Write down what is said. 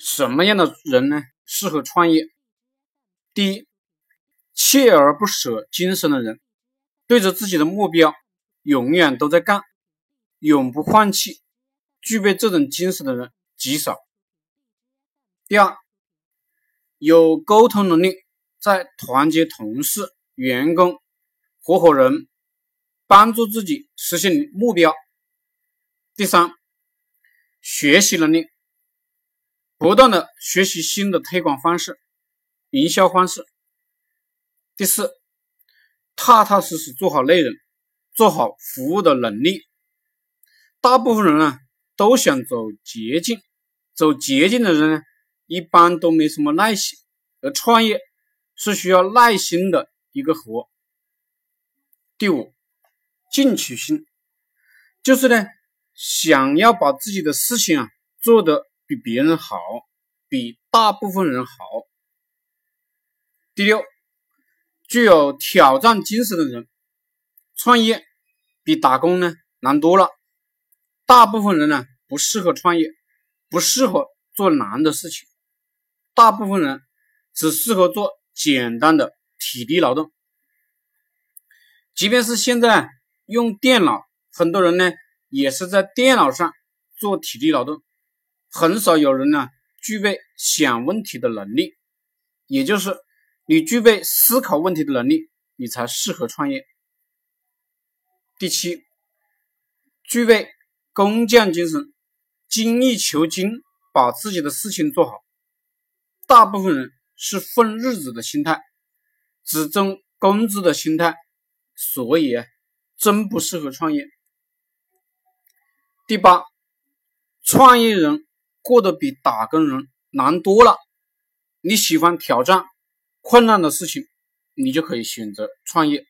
什么样的人呢？适合创业？第一，锲而不舍精神的人，对着自己的目标，永远都在干，永不放弃。具备这种精神的人极少。第二，有沟通能力，在团结同事、员工、合伙人，帮助自己实现目标。第三，学习能力，不断的学习新的推广方式、营销方式。第四，踏踏实实做好内容、做好服务的能力。大部分人呢？都想走捷径，走捷径的人呢，一般都没什么耐心，而创业是需要耐心的一个活。第五，进取心，就是呢，想要把自己的事情啊做得比别人好，比大部分人好。第六，具有挑战精神的人，创业比打工呢难多了。大部分人呢不适合创业，不适合做难的事情。大部分人只适合做简单的体力劳动。即便是现在用电脑，很多人呢也是在电脑上做体力劳动，很少有人呢具备想问题的能力。也就是你具备思考问题的能力，你才适合创业。第七，具备。工匠精神，精益求精，把自己的事情做好。大部分人是混日子的心态，只挣工资的心态，所以真不适合创业。第八，创业人过得比打工人难多了。你喜欢挑战困难的事情，你就可以选择创业。